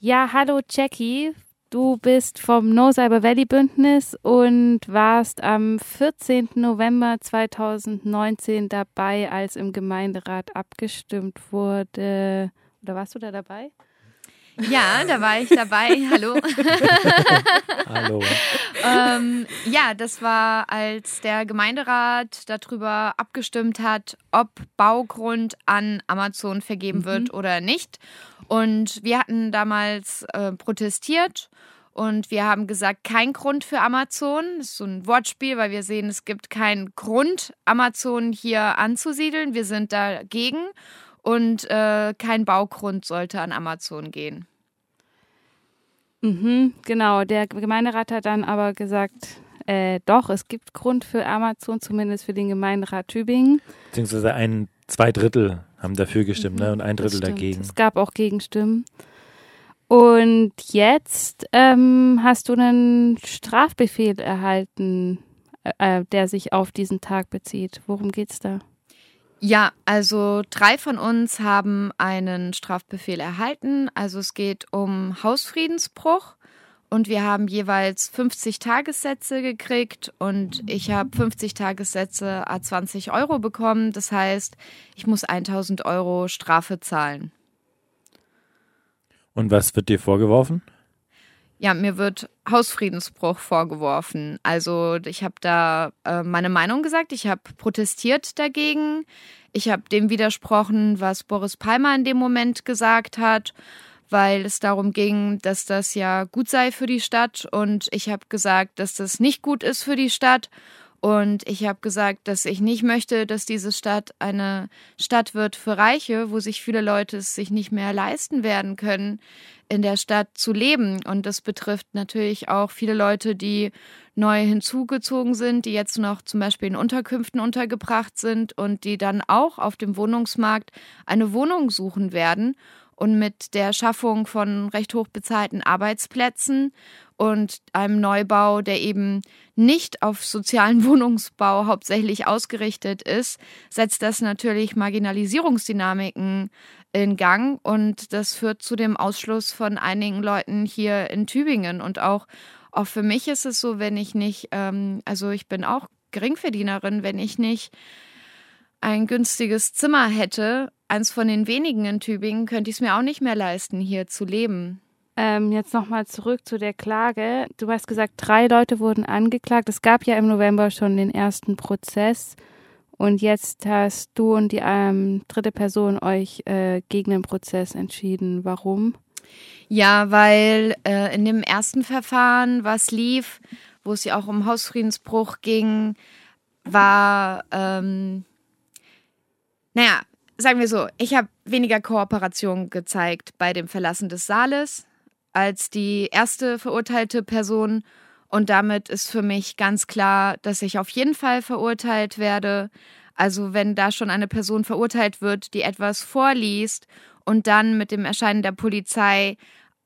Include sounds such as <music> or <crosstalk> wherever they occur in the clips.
Ja, hallo Jackie. Du bist vom No Cyber Valley Bündnis und warst am 14. November 2019 dabei, als im Gemeinderat abgestimmt wurde. Oder warst du da dabei? Ja, da war ich dabei. <laughs> Hallo. Hallo. ähm, ja, das war, als der Gemeinderat darüber abgestimmt hat, ob Baugrund an Amazon vergeben mhm. wird oder nicht. Und wir hatten damals äh, protestiert und wir haben gesagt, kein Grund für Amazon. Das ist so ein Wortspiel, weil wir sehen, es gibt keinen Grund, Amazon hier anzusiedeln. Wir sind dagegen und äh, kein Baugrund sollte an Amazon gehen. Mhm, genau, der Gemeinderat hat dann aber gesagt, äh, doch, es gibt Grund für Amazon, zumindest für den Gemeinderat Tübingen. Beziehungsweise ein zwei Drittel haben dafür gestimmt mhm, ne? und ein Drittel dagegen. Es gab auch Gegenstimmen. Und jetzt ähm, hast du einen Strafbefehl erhalten, äh, äh der sich auf diesen Tag bezieht. Worum geht's da? Ja, also drei von uns haben einen Strafbefehl erhalten. Also es geht um Hausfriedensbruch und wir haben jeweils 50 Tagessätze gekriegt und ich habe 50 Tagessätze a 20 Euro bekommen. Das heißt, ich muss 1000 Euro Strafe zahlen. Und was wird dir vorgeworfen? Ja, mir wird Hausfriedensbruch vorgeworfen. Also ich habe da äh, meine Meinung gesagt, ich habe protestiert dagegen, ich habe dem widersprochen, was Boris Palmer in dem Moment gesagt hat, weil es darum ging, dass das ja gut sei für die Stadt und ich habe gesagt, dass das nicht gut ist für die Stadt und ich habe gesagt, dass ich nicht möchte, dass diese Stadt eine Stadt wird für Reiche, wo sich viele Leute es sich nicht mehr leisten werden können, in der Stadt zu leben. Und das betrifft natürlich auch viele Leute, die neu hinzugezogen sind, die jetzt noch zum Beispiel in Unterkünften untergebracht sind und die dann auch auf dem Wohnungsmarkt eine Wohnung suchen werden. Und mit der Schaffung von recht hoch bezahlten Arbeitsplätzen und einem Neubau, der eben nicht auf sozialen <laughs> Wohnungsbau hauptsächlich ausgerichtet ist, setzt das natürlich Marginalisierungsdynamiken in Gang. Und das führt zu dem Ausschluss von einigen Leuten hier in Tübingen. Und auch auch für mich ist es so, wenn ich nicht, ähm, also ich bin auch Geringverdienerin, wenn ich nicht ein günstiges Zimmer hätte, eins von den wenigen in Tübingen, könnte ich es mir auch nicht mehr leisten, hier zu leben. Ähm, jetzt nochmal zurück zu der Klage. Du hast gesagt, drei Leute wurden angeklagt. Es gab ja im November schon den ersten Prozess. Und jetzt hast du und die ähm, dritte Person euch äh, gegen den Prozess entschieden. Warum? Ja, weil äh, in dem ersten Verfahren, was lief, wo es ja auch um Hausfriedensbruch ging, war, ähm, naja, sagen wir so, ich habe weniger Kooperation gezeigt bei dem Verlassen des Saales als die erste verurteilte Person. Und damit ist für mich ganz klar, dass ich auf jeden Fall verurteilt werde. Also wenn da schon eine Person verurteilt wird, die etwas vorliest und dann mit dem Erscheinen der Polizei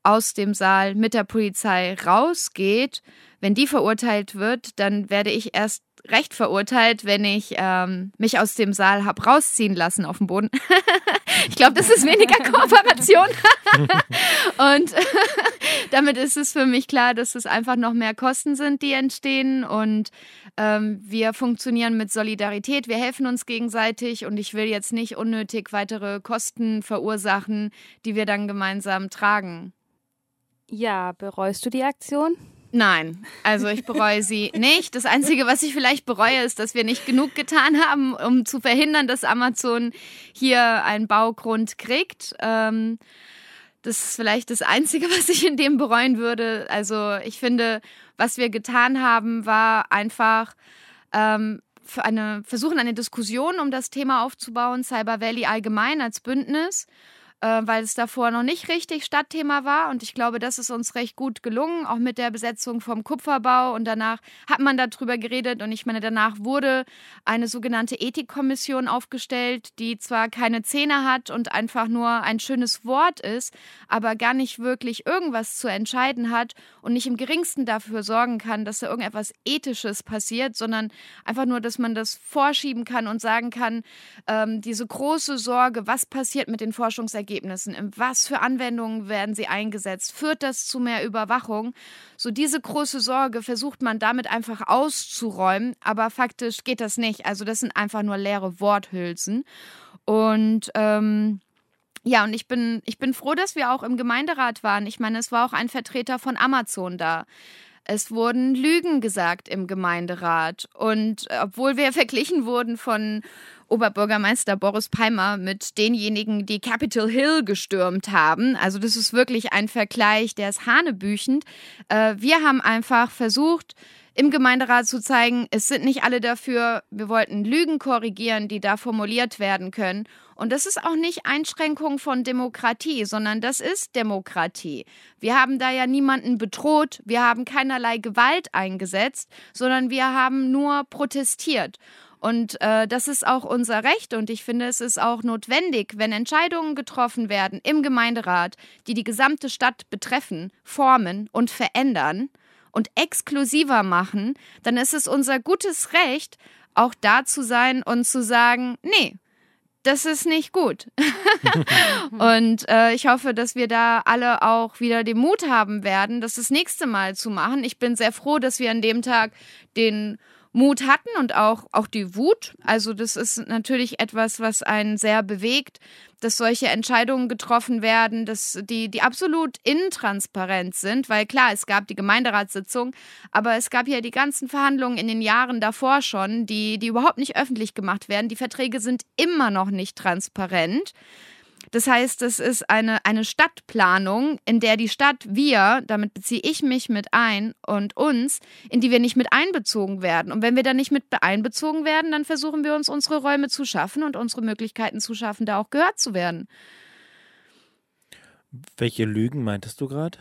aus dem Saal mit der Polizei rausgeht, wenn die verurteilt wird, dann werde ich erst recht verurteilt, wenn ich ähm, mich aus dem Saal habe rausziehen lassen auf dem Boden. <laughs> ich glaube, das ist weniger <laughs> Kooperation. <laughs> und damit ist es für mich klar, dass es einfach noch mehr Kosten sind, die entstehen. Und ähm, wir funktionieren mit Solidarität. Wir helfen uns gegenseitig. Und ich will jetzt nicht unnötig weitere Kosten verursachen, die wir dann gemeinsam tragen. Ja, bereust du die Aktion? Nein, also ich bereue sie <laughs> nicht. Das Einzige, was ich vielleicht bereue, ist, dass wir nicht genug getan haben, um zu verhindern, dass Amazon hier einen Baugrund kriegt. Ähm, das ist vielleicht das Einzige, <laughs> was ich in dem bereuen würde. Also ich finde, was wir getan haben, war einfach ähm, eine, versuchen, eine Diskussion um das Thema aufzubauen, Cyber Valley allgemein als Bündnis äh, weil es davor noch nicht richtig Stadtthema war. Und ich glaube, das ist uns recht gut gelungen, auch mit der Besetzung vom Kupferbau. Und danach hat man darüber geredet. Und ich meine, danach wurde eine sogenannte Ethikkommission aufgestellt, die zwar keine Zähne hat und einfach nur ein schönes Wort ist, aber gar nicht wirklich irgendwas zu entscheiden hat und nicht im geringsten dafür sorgen kann, dass da irgendetwas Ethisches passiert, sondern einfach nur, dass man das vorschieben kann und sagen kann, ähm, diese große Sorge, was passiert mit den Forschungsergebnissen, Wahlergebnissen, in was für Anwendungen werden sie eingesetzt, führt das zu mehr Überwachung? So diese große Sorge versucht man damit einfach auszuräumen, aber faktisch geht das nicht. Also das sind einfach nur leere Worthülsen. Und ähm, ja, und ich bin, ich bin froh, dass wir auch im Gemeinderat waren. Ich meine, es war auch ein Vertreter von Amazon da. Es wurden Lügen gesagt im Gemeinderat. Und obwohl wir <laughs> verglichen wurden von Oberbürgermeister Boris Palmer mit denjenigen, die Capitol Hill gestürmt haben, also das ist wirklich ein Vergleich, der ist hanebüchend. Äh, wir haben einfach versucht, im Gemeinderat zu zeigen, es sind nicht alle dafür, wir wollten Lügen korrigieren, die da formuliert werden können. Und das ist auch nicht Einschränkung von Demokratie, sondern das ist Demokratie. Wir haben da ja niemanden bedroht, wir haben keinerlei Gewalt eingesetzt, sondern wir haben nur protestiert. Und äh, das ist auch unser Recht und ich finde, es ist auch notwendig, wenn Entscheidungen getroffen werden im Gemeinderat, die die gesamte Stadt betreffen, formen und verändern, und exklusiver machen, dann ist es unser gutes Recht, auch da zu sein und zu sagen, nee, das ist nicht gut. <laughs> und äh, ich hoffe, dass wir da alle auch wieder den Mut haben werden, das das nächste Mal zu machen. Ich bin sehr froh, dass wir an dem Tag den Mut hatten und auch, auch die Wut. Also das ist natürlich etwas, was einen sehr bewegt, dass solche Entscheidungen getroffen werden, dass die, die absolut intransparent sind, weil klar, es gab die Gemeinderatssitzung, aber es gab ja die ganzen Verhandlungen in den Jahren davor schon, die, die überhaupt nicht öffentlich gemacht werden. Die Verträge sind immer noch nicht transparent. Das heißt, es ist eine, eine Stadtplanung, in der die Stadt, wir, damit beziehe ich mich mit ein und uns, in die wir nicht mit einbezogen werden. Und wenn wir da nicht mit einbezogen werden, dann versuchen wir uns unsere Räume zu schaffen und unsere Möglichkeiten zu schaffen, da auch gehört zu werden. Welche Lügen meintest du gerade?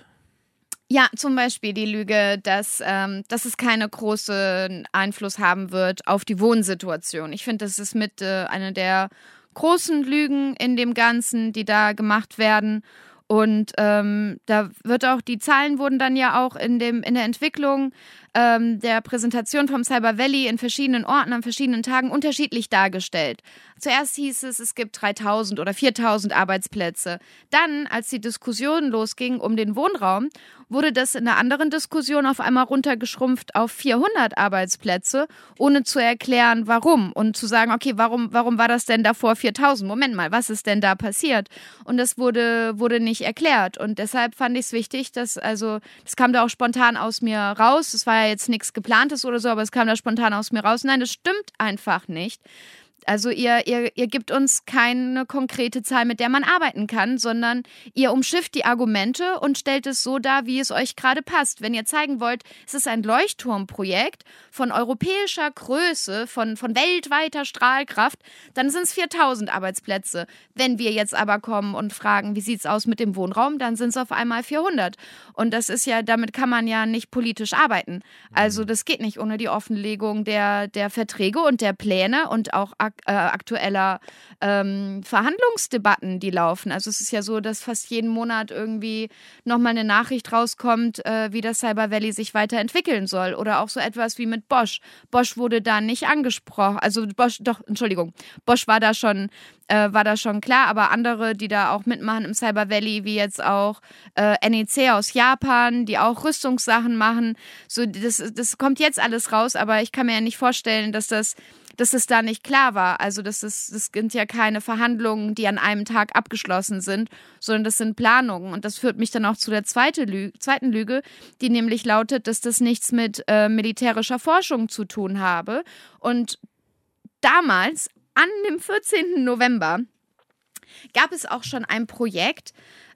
Ja, zum Beispiel die Lüge, dass, ähm, dass es keinen großen Einfluss haben wird auf die Wohnsituation. Ich finde, das ist mit äh, einer der großen Lügen in dem Ganzen, die da gemacht werden. Und ähm, da wird auch, die Zahlen wurden dann ja auch in, dem, in der Entwicklung ähm, der Präsentation vom Cyber Valley in verschiedenen Orten an verschiedenen Tagen unterschiedlich dargestellt. Zuerst hieß es, es gibt 3000 oder 4000 Arbeitsplätze. Dann, als die Diskussion losging um den Wohnraum, wurde das in einer anderen Diskussion auf einmal runtergeschrumpft auf 400 Arbeitsplätze, ohne zu erklären, warum und zu sagen, okay, warum, warum war das denn davor 4000? Moment mal, was ist denn da passiert? Und das wurde, wurde nicht erklärt. Und deshalb fand ich es wichtig, dass, also, das kam da auch spontan aus mir raus. Es war jetzt nichts geplantes oder so, aber es kam da spontan aus mir raus. Nein, das stimmt einfach nicht. Also ihr, ihr, ihr gebt uns keine konkrete Zahl, mit der man arbeiten kann, sondern ihr umschifft die Argumente und stellt es so dar, wie es euch gerade passt. Wenn ihr zeigen wollt, es ist ein Leuchtturmprojekt von europäischer Größe, von, von weltweiter Strahlkraft, dann sind es 4000 Arbeitsplätze. Wenn wir jetzt aber kommen und fragen, wie sieht es aus mit dem Wohnraum, dann sind es auf einmal 400. Und das ist ja, damit kann man ja nicht politisch arbeiten. Also das geht nicht ohne die Offenlegung der, der Verträge und der Pläne und auch äh, aktueller ähm, Verhandlungsdebatten, die laufen. Also es ist ja so, dass fast jeden Monat irgendwie nochmal eine Nachricht rauskommt, äh, wie das Cyber Valley sich weiterentwickeln soll. Oder auch so etwas wie mit Bosch. Bosch wurde da nicht angesprochen. Also Bosch, doch, Entschuldigung, Bosch war da schon äh, war da schon klar, aber andere, die da auch mitmachen im Cyber Valley, wie jetzt auch äh, NEC aus Japan, die auch Rüstungssachen machen, so das, das kommt jetzt alles raus, aber ich kann mir ja nicht vorstellen, dass das dass es da nicht klar war. Also das, ist, das sind ja keine Verhandlungen, die an einem Tag abgeschlossen sind, sondern das sind Planungen. Und das führt mich dann auch zu der zweite Lü zweiten Lüge, die nämlich lautet, dass das nichts mit äh, militärischer Forschung zu tun habe. Und damals, an dem 14. November, gab es auch schon ein Projekt,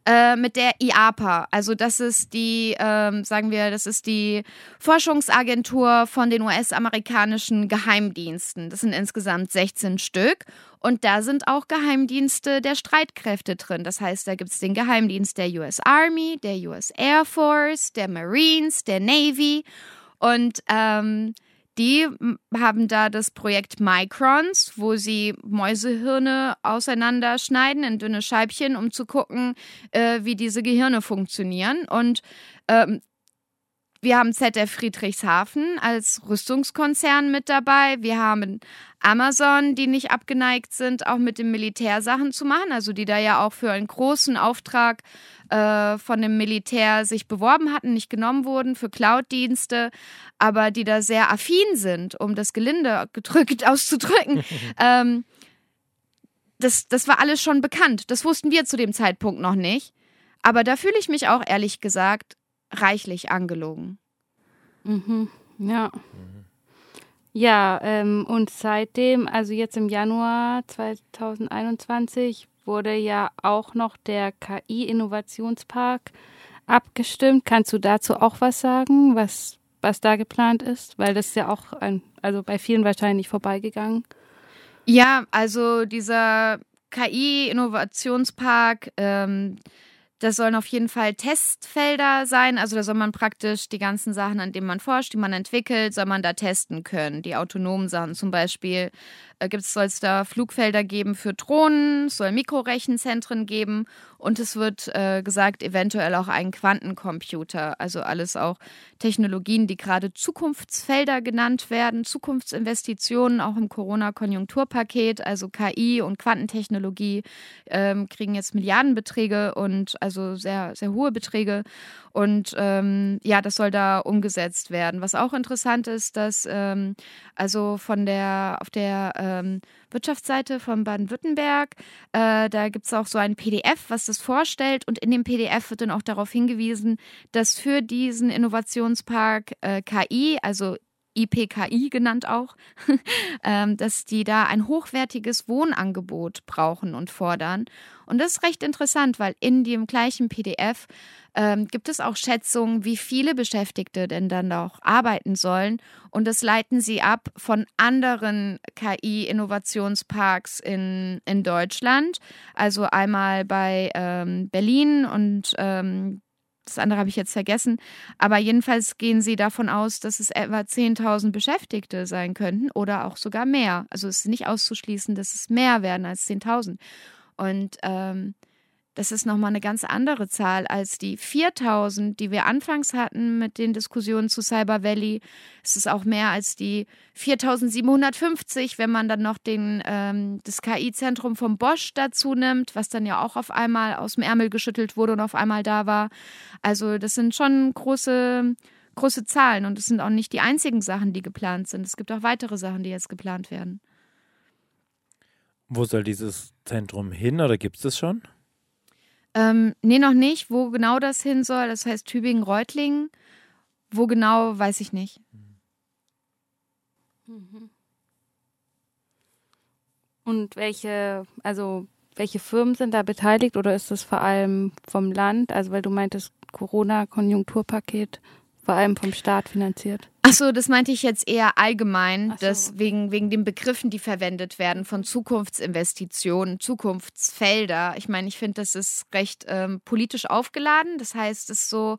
äh, mit der IAPA. Also das ist die, ähm, sagen wir, das ist die Forschungsagentur von den US-amerikanischen Geheimdiensten. Das sind insgesamt 16 Stück. Und da sind auch Geheimdienste der Streitkräfte drin. Das heißt, da gibt es den Geheimdienst der US Army, der US Air Force, der Marines, der Navy. Und ähm, die haben da das Projekt Microns, wo sie Mäusehirne auseinanderschneiden in dünne Scheibchen, um zu gucken, äh, wie diese Gehirne funktionieren. Und ähm, Wir haben ZF Friedrichshafen als Rüstungskonzern mit dabei. Wir haben Amazon, die nicht abgeneigt sind, auch mit dem Militär Sachen zu machen, also die da ja auch für einen großen Auftrag äh, von dem Militär sich beworben hatten, nicht genommen wurden für Cloud-Dienste, aber die da sehr affin sind, um das Gelinde gedrückt <laughs> auszudrücken. <laughs> ähm, das, das war alles schon bekannt. Das wussten wir zu dem Zeitpunkt noch nicht. Aber da fühle ich mich auch ehrlich gesagt reichlich angelogen. Mhm. Ja. Ja, ähm, und seitdem, also jetzt im Januar 2021, wurde ja auch noch der KI-Innovationspark abgestimmt. Kannst du dazu auch was sagen, was, was da geplant ist? Weil das ist ja auch ein, also bei vielen wahrscheinlich vorbeigegangen. Ja, also dieser KI-Innovationspark, ähm, das sollen auf jeden Fall Testfelder sein. Also da soll man praktisch die ganzen Sachen, an denen man forscht, die man entwickelt, soll man da testen können. Die autonomen Sachen zum Beispiel. Äh, soll es da Flugfelder geben für Drohnen, soll Mikrorechenzentren geben und es wird äh, gesagt, eventuell auch einen Quantencomputer. Also alles auch Technologien, die gerade Zukunftsfelder genannt werden, Zukunftsinvestitionen auch im Corona-Konjunkturpaket, also KI und Quantentechnologie ähm, kriegen jetzt Milliardenbeträge und also sehr, sehr hohe Beträge. Und ähm, ja, das soll da umgesetzt werden. Was auch interessant ist, dass ähm, also von der auf der ähm, Wirtschaftsseite von Baden-Württemberg, äh, da gibt es auch so ein PDF, was das vorstellt. Und in dem PDF wird dann auch darauf hingewiesen, dass für diesen Innovationspark äh, KI, also IPKI genannt auch, <laughs> ähm, dass die da ein hochwertiges Wohnangebot brauchen und fordern. Und das ist recht interessant, weil in dem gleichen PDF ähm, gibt es auch Schätzungen, wie viele Beschäftigte denn dann auch arbeiten sollen. Und das leiten sie ab von anderen KI-Innovationsparks in, in Deutschland. Also einmal bei ähm, Berlin und ähm, das andere habe ich jetzt vergessen. Aber jedenfalls gehen sie davon aus, dass es etwa 10.000 Beschäftigte sein könnten oder auch sogar mehr. Also es ist nicht auszuschließen, dass es mehr werden als 10.000. Und ähm, das ist nochmal eine ganz andere Zahl als die 4000, die wir anfangs hatten mit den Diskussionen zu Cyber Valley. Es ist auch mehr als die 4750, wenn man dann noch den, ähm, das KI-Zentrum vom Bosch dazu nimmt, was dann ja auch auf einmal aus dem Ärmel geschüttelt wurde und auf einmal da war. Also das sind schon große, große Zahlen und es sind auch nicht die einzigen Sachen, die geplant sind. Es gibt auch weitere Sachen, die jetzt geplant werden. Wo soll dieses Zentrum hin oder gibt es das schon? Ähm, nee, noch nicht. Wo genau das hin soll, das heißt Tübingen-Reutlingen. Wo genau, weiß ich nicht. Mhm. Und welche, also welche Firmen sind da beteiligt oder ist das vor allem vom Land? Also weil du meintest Corona-Konjunkturpaket vor allem vom Staat finanziert. Achso, das meinte ich jetzt eher allgemein, so. dass wegen, wegen den Begriffen, die verwendet werden, von Zukunftsinvestitionen, Zukunftsfelder. Ich meine, ich finde, das ist recht ähm, politisch aufgeladen. Das heißt, es ist so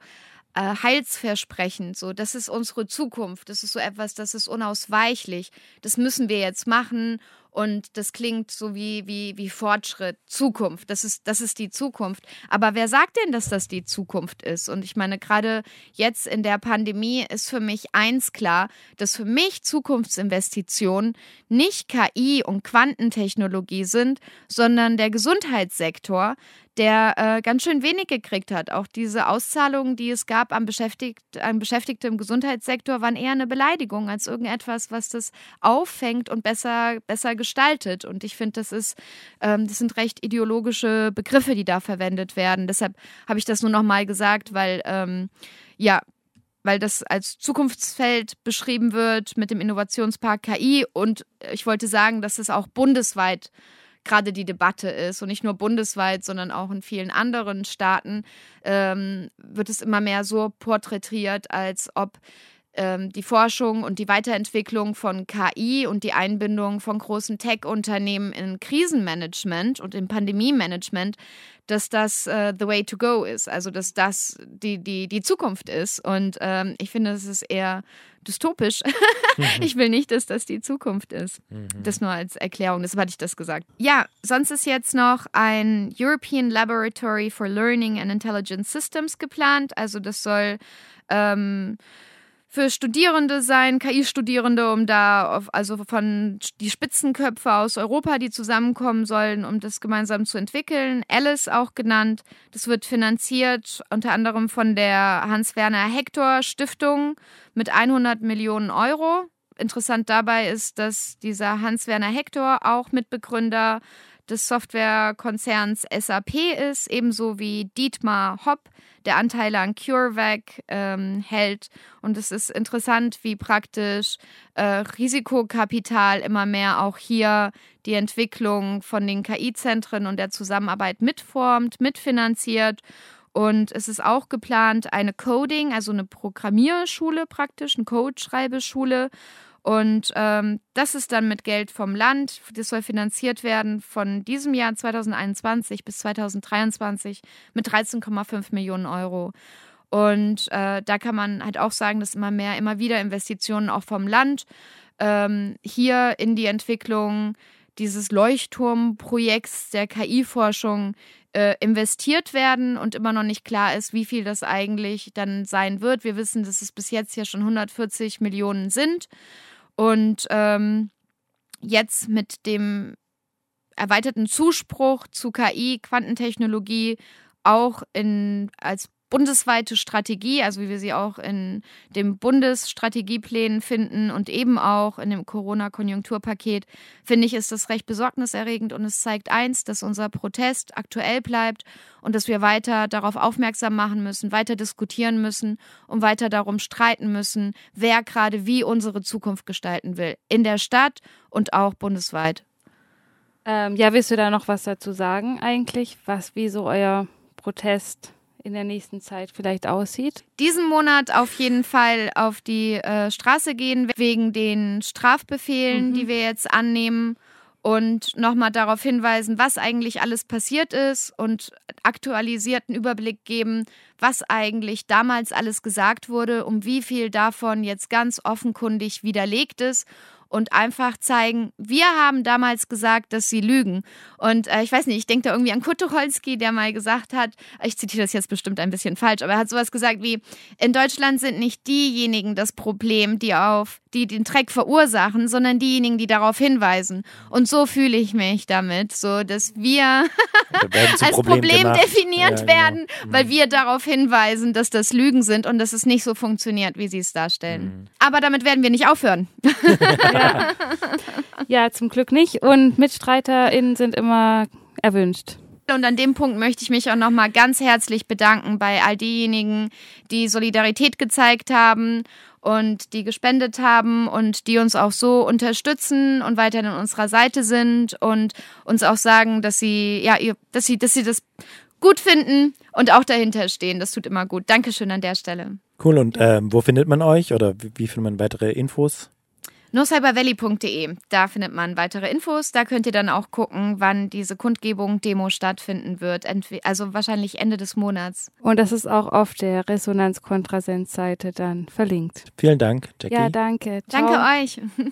äh, heilsversprechend. So, das ist unsere Zukunft. Das ist so etwas, das ist unausweichlich. Das müssen wir jetzt machen und das klingt so wie, wie, wie Fortschritt, Zukunft. Das ist, das ist die Zukunft. Aber wer sagt denn, dass das die Zukunft ist? Und ich meine, gerade jetzt in der Pandemie ist für mich eins klar, dass für mich Zukunftsinvestitionen nicht KI und Quantentechnologie sind, sondern der Gesundheitssektor, der äh, ganz schön wenig gekriegt hat. Auch diese Auszahlungen, die es gab an, Beschäftigt, an Beschäftigte im Gesundheitssektor, waren eher eine Beleidigung als irgendetwas, was das auffängt und besser, besser gestaltet. Und ich finde, das ist, ähm, das sind recht ideologische Begriffe, die da verwendet werden. Deshalb habe ich das nur nochmal gesagt, weil ähm, ja, weil das als Zukunftsfeld beschrieben wird mit dem Innovationspark KI und ich wollte sagen, dass es auch bundesweit gerade die Debatte ist. Und nicht nur bundesweit, sondern auch in vielen anderen Staaten ähm, wird es immer mehr so porträtiert, als ob ähm, die Forschung und die Weiterentwicklung von KI und die Einbindung von großen Tech-Unternehmen in Krisenmanagement und im Pandemie-Management, dass das äh, the way to go ist, also dass das die, die, die Zukunft ist. Und ähm, ich finde, das ist eher dystopisch. Mhm. <laughs> ich will nicht, dass das die Zukunft ist. Mhm. Das nur als Erklärung, deshalb hatte ich das gesagt. Ja, sonst ist jetzt noch ein European Laboratory for Learning and Intelligent Systems geplant. Also das soll ähm, für Studierende sein, KI-Studierende, um da auf, also von die Spitzenköpfe aus Europa, die zusammenkommen sollen, um das gemeinsam zu entwickeln. Alice auch genannt. Das wird finanziert unter anderem von der Hans-Werner Hector Stiftung mit 100 Millionen Euro. Interessant dabei ist, dass dieser Hans-Werner Hector auch Mitbegründer des Softwarekonzerns SAP ist, ebenso wie Dietmar Hopp, der Anteile an CureVac ähm, hält. Und es ist interessant, wie praktisch äh, Risikokapital immer mehr auch hier die Entwicklung von den KI-Zentren und der Zusammenarbeit mitformt, mitfinanziert. Und es ist auch geplant, eine Coding, also eine Programmierschule praktisch, eine Codeschreibeschule und ähm, das ist dann mit Geld vom Land. Das soll finanziert werden von diesem Jahr 2021 bis 2023 mit 13,5 Millionen Euro. Und äh, da kann man halt auch sagen, dass immer mehr, immer wieder Investitionen auch vom Land ähm, hier in die Entwicklung dieses Leuchtturmprojekts der KI-Forschung äh, investiert werden und immer noch nicht klar ist, wie viel das eigentlich dann sein wird. Wir wissen, dass es bis jetzt ja schon 140 Millionen sind. Und ähm, jetzt mit dem erweiterten Zuspruch zu KI, Quantentechnologie auch in, als bundesweite Strategie, also wie wir sie auch in dem Bundesstrategieplänen finden und eben auch in dem Corona-Konjunkturpaket, finde ich, ist das recht besorgniserregend und es zeigt eins, dass unser Protest aktuell bleibt und dass wir weiter darauf aufmerksam machen müssen, weiter diskutieren müssen und weiter darum streiten müssen, wer gerade wie unsere Zukunft gestalten will, in der Stadt und auch bundesweit. Ähm, ja, willst du da noch was dazu sagen eigentlich, was wie so euer Protest in der nächsten Zeit vielleicht aussieht? Diesen Monat auf jeden Fall auf die äh, Straße gehen wegen den Strafbefehlen, mhm. die wir jetzt annehmen und nochmal darauf hinweisen, was eigentlich alles passiert ist und aktualisierten Überblick geben, was eigentlich damals alles gesagt wurde, um wie viel davon jetzt ganz offenkundig widerlegt ist und einfach zeigen, wir haben damals gesagt, dass sie lügen. Und äh, ich weiß nicht, ich denke da irgendwie an Kurt Tucholsky, der mal gesagt hat, ich zitiere das jetzt bestimmt ein bisschen falsch, aber er hat sowas gesagt wie, in Deutschland sind nicht diejenigen das Problem, die auf die den Dreck verursachen, sondern diejenigen, die darauf hinweisen. Und so fühle ich mich damit, so dass wir <laughs> als Problem, Problem definiert ja, genau. werden, mhm. weil wir darauf hinweisen, dass das Lügen sind und dass es nicht so funktioniert, wie sie es darstellen. Mhm. Aber damit werden wir nicht aufhören. <laughs> <laughs> ja. <laughs> ja, zum Glück nicht. Und MitstreiterInnen sind immer erwünscht. Und an dem Punkt möchte ich mich auch nochmal ganz herzlich bedanken bei all diejenigen, die Solidarität gezeigt haben und die gespendet haben und die uns auch so unterstützen und weiterhin an unserer Seite sind und uns auch sagen, dass sie, ja, dass sie, dass sie das gut finden und auch dahinter stehen. Das tut immer gut. Dankeschön an der Stelle. Cool. Und ähm, wo findet man euch oder wie, wie findet man weitere Infos? nurcybervalley.de. Da findet man weitere Infos. Da könnt ihr dann auch gucken, wann diese Kundgebung, Demo stattfinden wird. Also wahrscheinlich Ende des Monats. Und das ist auch auf der Resonanz-Kontrasens-Seite dann verlinkt. Vielen Dank, Jackie. Ja, danke. Ciao. Danke euch. <laughs>